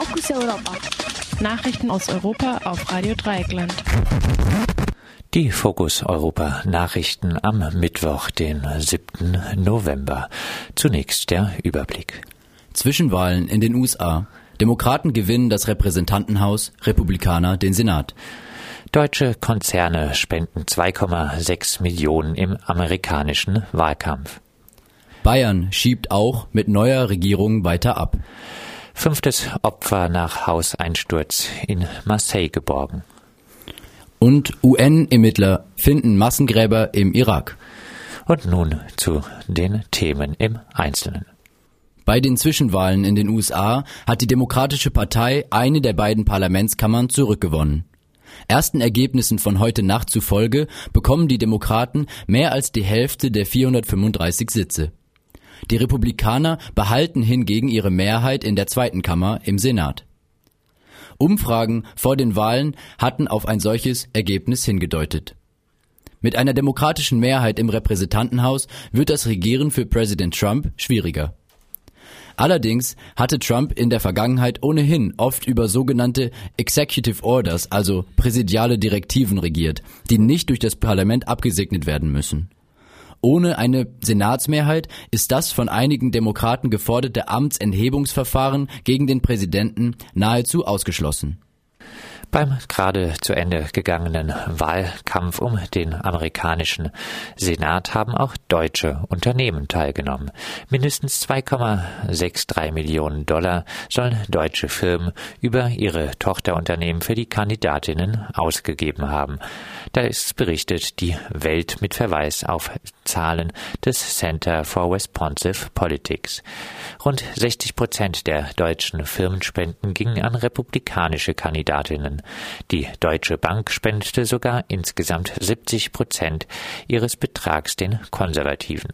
Fokus Europa. Nachrichten aus Europa auf Radio Dreieckland. Die Fokus Europa Nachrichten am Mittwoch, den 7. November. Zunächst der Überblick. Zwischenwahlen in den USA. Demokraten gewinnen das Repräsentantenhaus, Republikaner den Senat. Deutsche Konzerne spenden 2,6 Millionen im amerikanischen Wahlkampf. Bayern schiebt auch mit neuer Regierung weiter ab. Fünftes Opfer nach Hauseinsturz in Marseille geborgen. Und UN-Ermittler finden Massengräber im Irak. Und nun zu den Themen im Einzelnen. Bei den Zwischenwahlen in den USA hat die Demokratische Partei eine der beiden Parlamentskammern zurückgewonnen. Ersten Ergebnissen von heute Nacht zufolge bekommen die Demokraten mehr als die Hälfte der 435 Sitze. Die Republikaner behalten hingegen ihre Mehrheit in der zweiten Kammer im Senat. Umfragen vor den Wahlen hatten auf ein solches Ergebnis hingedeutet. Mit einer demokratischen Mehrheit im Repräsentantenhaus wird das Regieren für Präsident Trump schwieriger. Allerdings hatte Trump in der Vergangenheit ohnehin oft über sogenannte Executive Orders, also präsidiale Direktiven regiert, die nicht durch das Parlament abgesegnet werden müssen. Ohne eine Senatsmehrheit ist das von einigen Demokraten geforderte Amtsenthebungsverfahren gegen den Präsidenten nahezu ausgeschlossen. Beim gerade zu Ende gegangenen Wahlkampf um den amerikanischen Senat haben auch deutsche Unternehmen teilgenommen. Mindestens 2,63 Millionen Dollar sollen deutsche Firmen über ihre Tochterunternehmen für die Kandidatinnen ausgegeben haben. Da ist berichtet die Welt mit Verweis auf Zahlen des Center for Responsive Politics. Rund 60 Prozent der deutschen Firmenspenden gingen an republikanische Kandidatinnen. Die Deutsche Bank spendete sogar insgesamt 70 Prozent ihres Betrags den Konservativen.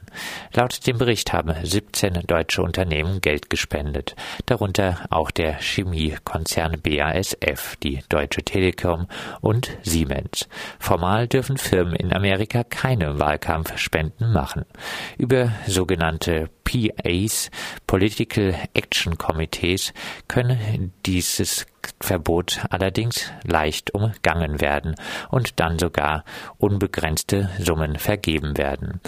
Laut dem Bericht haben 17 deutsche Unternehmen Geld gespendet, darunter auch der Chemiekonzern BASF, die Deutsche Telekom und Siemens. Formal dürfen Firmen in Amerika keine Wahlkampfspenden machen. Über sogenannte PAs, Political Action Committees, können dieses Verbot allerdings leicht umgangen werden und dann sogar unbegrenzte Summen vergeben werden.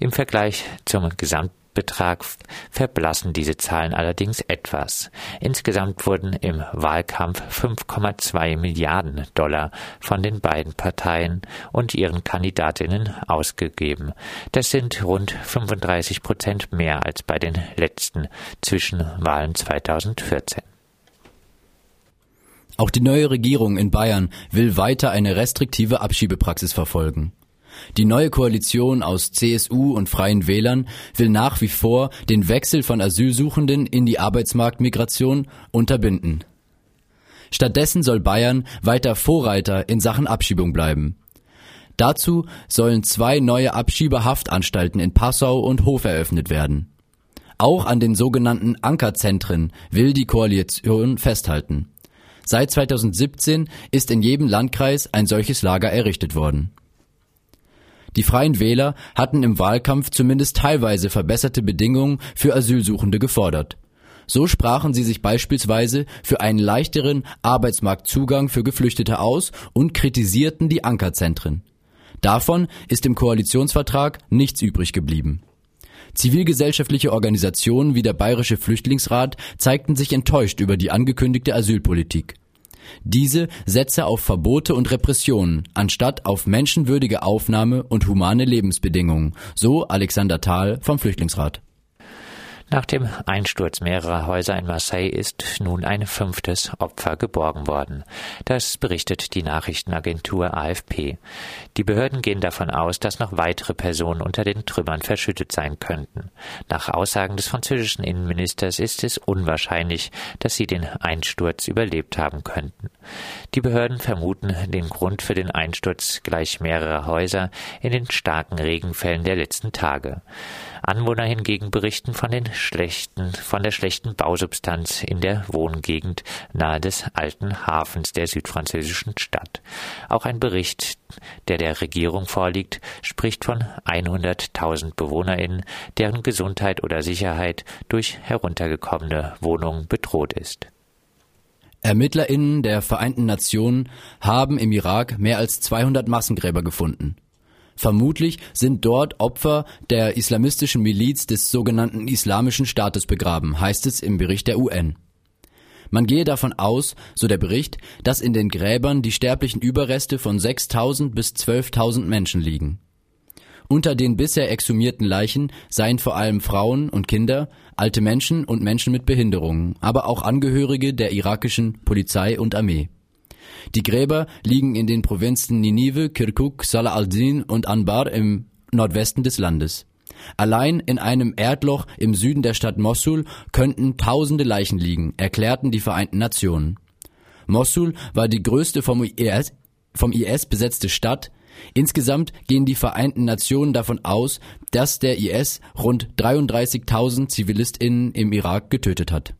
Im Vergleich zum Gesamt Betrag verblassen diese Zahlen allerdings etwas. Insgesamt wurden im Wahlkampf 5,2 Milliarden Dollar von den beiden Parteien und ihren Kandidatinnen ausgegeben. Das sind rund 35 Prozent mehr als bei den letzten Zwischenwahlen 2014. Auch die neue Regierung in Bayern will weiter eine restriktive Abschiebepraxis verfolgen. Die neue Koalition aus CSU und Freien Wählern will nach wie vor den Wechsel von Asylsuchenden in die Arbeitsmarktmigration unterbinden. Stattdessen soll Bayern weiter Vorreiter in Sachen Abschiebung bleiben. Dazu sollen zwei neue Abschiebehaftanstalten in Passau und Hof eröffnet werden. Auch an den sogenannten Ankerzentren will die Koalition festhalten. Seit 2017 ist in jedem Landkreis ein solches Lager errichtet worden. Die Freien Wähler hatten im Wahlkampf zumindest teilweise verbesserte Bedingungen für Asylsuchende gefordert. So sprachen sie sich beispielsweise für einen leichteren Arbeitsmarktzugang für Geflüchtete aus und kritisierten die Ankerzentren. Davon ist im Koalitionsvertrag nichts übrig geblieben. Zivilgesellschaftliche Organisationen wie der Bayerische Flüchtlingsrat zeigten sich enttäuscht über die angekündigte Asylpolitik. Diese setze auf Verbote und Repressionen, anstatt auf menschenwürdige Aufnahme und humane Lebensbedingungen, so Alexander Thal vom Flüchtlingsrat. Nach dem Einsturz mehrerer Häuser in Marseille ist nun ein fünftes Opfer geborgen worden. Das berichtet die Nachrichtenagentur AFP. Die Behörden gehen davon aus, dass noch weitere Personen unter den Trümmern verschüttet sein könnten. Nach Aussagen des französischen Innenministers ist es unwahrscheinlich, dass sie den Einsturz überlebt haben könnten. Die Behörden vermuten den Grund für den Einsturz gleich mehrerer Häuser in den starken Regenfällen der letzten Tage. Anwohner hingegen berichten von den schlechten, von der schlechten Bausubstanz in der Wohngegend nahe des alten Hafens der südfranzösischen Stadt. Auch ein Bericht, der der Regierung vorliegt, spricht von 100.000 BewohnerInnen, deren Gesundheit oder Sicherheit durch heruntergekommene Wohnungen bedroht ist. ErmittlerInnen der Vereinten Nationen haben im Irak mehr als 200 Massengräber gefunden. Vermutlich sind dort Opfer der islamistischen Miliz des sogenannten Islamischen Staates begraben, heißt es im Bericht der UN. Man gehe davon aus, so der Bericht, dass in den Gräbern die sterblichen Überreste von 6000 bis 12.000 Menschen liegen. Unter den bisher exhumierten Leichen seien vor allem Frauen und Kinder, alte Menschen und Menschen mit Behinderungen, aber auch Angehörige der irakischen Polizei und Armee. Die Gräber liegen in den Provinzen Ninive, Kirkuk, Salah al-Din und Anbar im Nordwesten des Landes. Allein in einem Erdloch im Süden der Stadt Mossul könnten tausende Leichen liegen, erklärten die Vereinten Nationen. Mossul war die größte vom IS, vom IS besetzte Stadt. Insgesamt gehen die Vereinten Nationen davon aus, dass der IS rund 33.000 ZivilistInnen im Irak getötet hat